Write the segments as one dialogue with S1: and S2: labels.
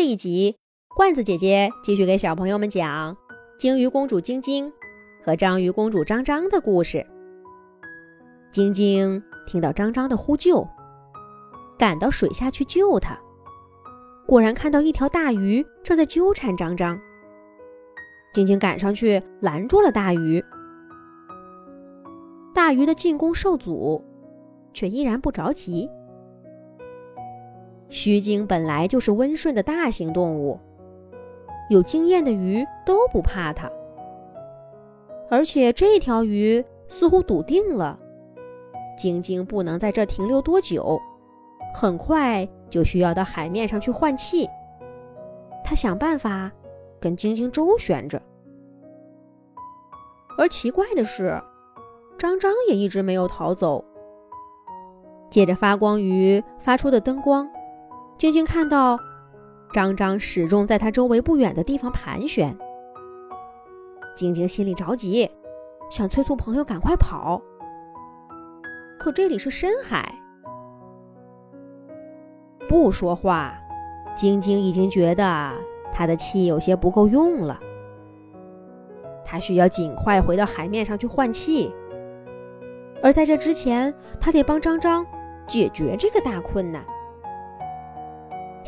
S1: 这一集，罐子姐姐继续给小朋友们讲鲸鱼公主晶晶和章鱼公主张张的故事。晶晶听到张张的呼救，赶到水下去救他，果然看到一条大鱼正在纠缠张张。晶晶赶上去拦住了大鱼，大鱼的进攻受阻，却依然不着急。须鲸本来就是温顺的大型动物，有经验的鱼都不怕它。而且这条鱼似乎笃定了，晶晶不能在这停留多久，很快就需要到海面上去换气。他想办法跟晶晶周旋着。而奇怪的是，张张也一直没有逃走。借着发光鱼发出的灯光。晶晶看到张张始终在他周围不远的地方盘旋，晶晶心里着急，想催促朋友赶快跑。可这里是深海，不说话，晶晶已经觉得他的气有些不够用了。他需要尽快回到海面上去换气，而在这之前，他得帮张张解决这个大困难。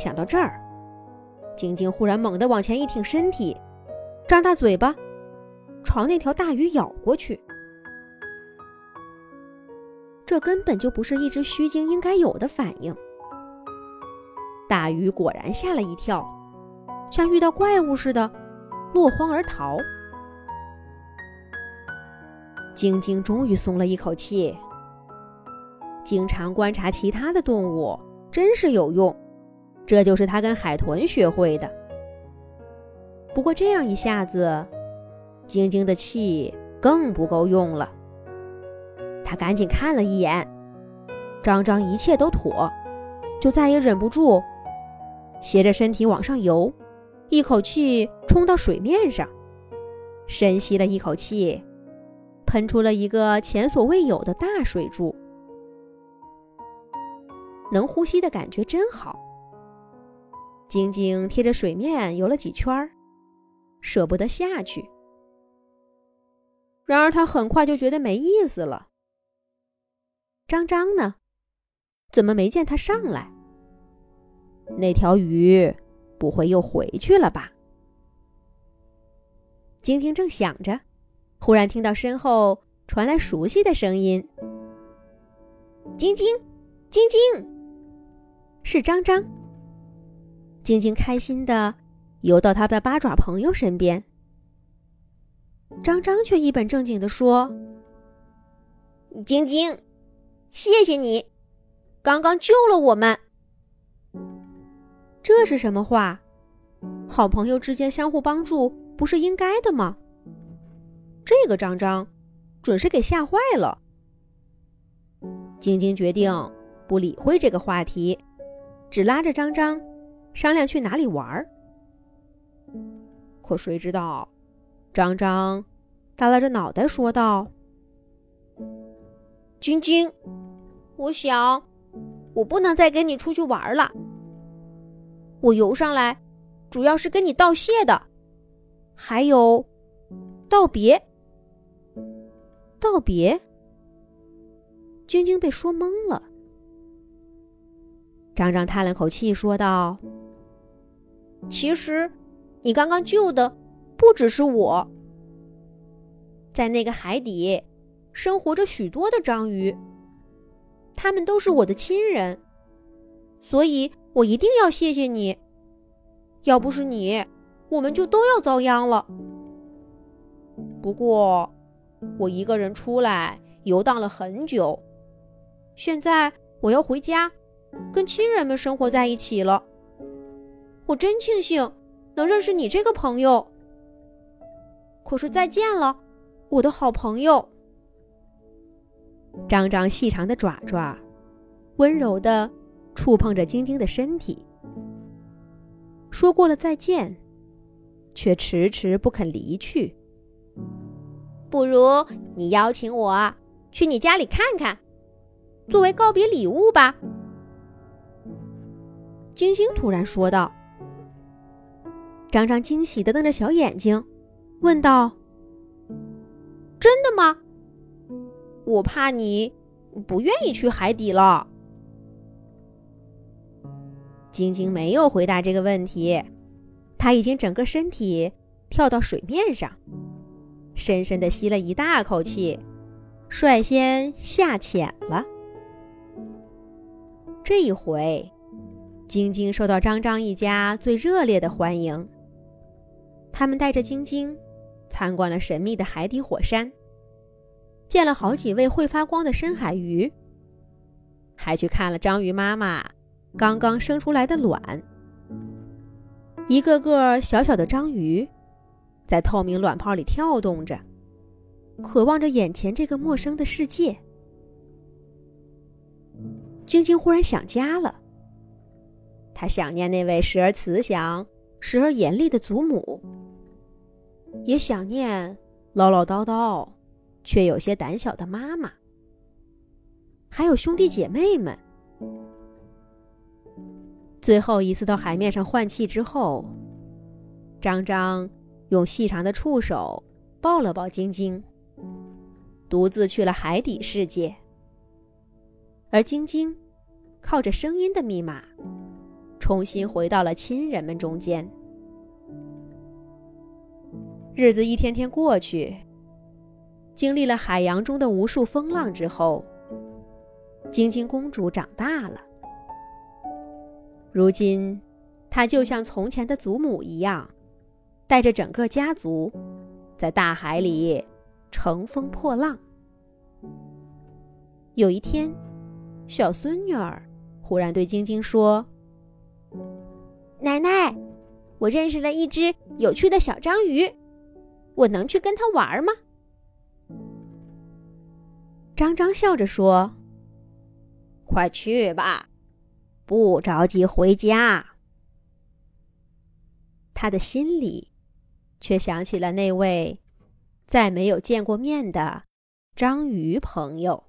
S1: 想到这儿，晶晶忽然猛地往前一挺身体，张大嘴巴，朝那条大鱼咬过去。这根本就不是一只须鲸应该有的反应。大鱼果然吓了一跳，像遇到怪物似的，落荒而逃。晶晶终于松了一口气。经常观察其他的动物，真是有用。这就是他跟海豚学会的。不过这样一下子，晶晶的气更不够用了。他赶紧看了一眼，张张一切都妥，就再也忍不住，斜着身体往上游，一口气冲到水面上，深吸了一口气，喷出了一个前所未有的大水柱。能呼吸的感觉真好。晶晶贴着水面游了几圈儿，舍不得下去。然而他很快就觉得没意思了。张张呢？怎么没见他上来？那条鱼不会又回去了吧？晶晶正想着，忽然听到身后传来熟悉的声音：“晶晶，晶晶，是张张。”晶晶开心的游到他的八爪朋友身边，张张却一本正经的说：“
S2: 晶晶，谢谢你，刚刚救了我们。”
S1: 这是什么话？好朋友之间相互帮助不是应该的吗？这个张张准是给吓坏了。晶晶决定不理会这个话题，只拉着张张。商量去哪里玩儿，可谁知道，张张耷拉着脑袋说道：“
S2: 晶晶，我想我不能再跟你出去玩了。我游上来主要是跟你道谢的，还有道别。
S1: 道别。”晶晶被说懵了。张张叹了口气说道。
S2: 其实，你刚刚救的不只是我。在那个海底，生活着许多的章鱼，他们都是我的亲人，所以我一定要谢谢你。要不是你，我们就都要遭殃了。不过，我一个人出来游荡了很久，现在我要回家，跟亲人们生活在一起了。我真庆幸能认识你这个朋友。可是再见了，我的好朋友。
S1: 张张细长的爪爪，温柔的触碰着晶晶的身体。说过了再见，却迟迟不肯离去。
S2: 不如你邀请我去你家里看看，作为告别礼物吧。
S1: 晶晶突然说道。张张惊喜的瞪着小眼睛，问道：“
S2: 真的吗？我怕你不愿意去海底了。”
S1: 晶晶没有回答这个问题，她已经整个身体跳到水面上，深深的吸了一大口气，率先下潜了。这一回，晶晶受到张张一家最热烈的欢迎。他们带着晶晶参观了神秘的海底火山，见了好几位会发光的深海鱼，还去看了章鱼妈妈刚刚生出来的卵。一个个小小的章鱼在透明卵泡里跳动着，渴望着眼前这个陌生的世界。晶晶忽然想家了，她想念那位时而慈祥、时而严厉的祖母。也想念唠唠叨叨却有些胆小的妈妈，还有兄弟姐妹们。最后一次到海面上换气之后，张张用细长的触手抱了抱晶晶，独自去了海底世界。而晶晶靠着声音的密码，重新回到了亲人们中间。日子一天天过去，经历了海洋中的无数风浪之后，晶晶公主长大了。如今，她就像从前的祖母一样，带着整个家族，在大海里乘风破浪。有一天，小孙女儿忽然对晶晶说：“
S2: 奶奶，我认识了一只有趣的小章鱼。”我能去跟他玩吗？
S1: 张张笑着说：“
S2: 快去吧，不着急回家。”
S1: 他的心里却想起了那位再没有见过面的章鱼朋友。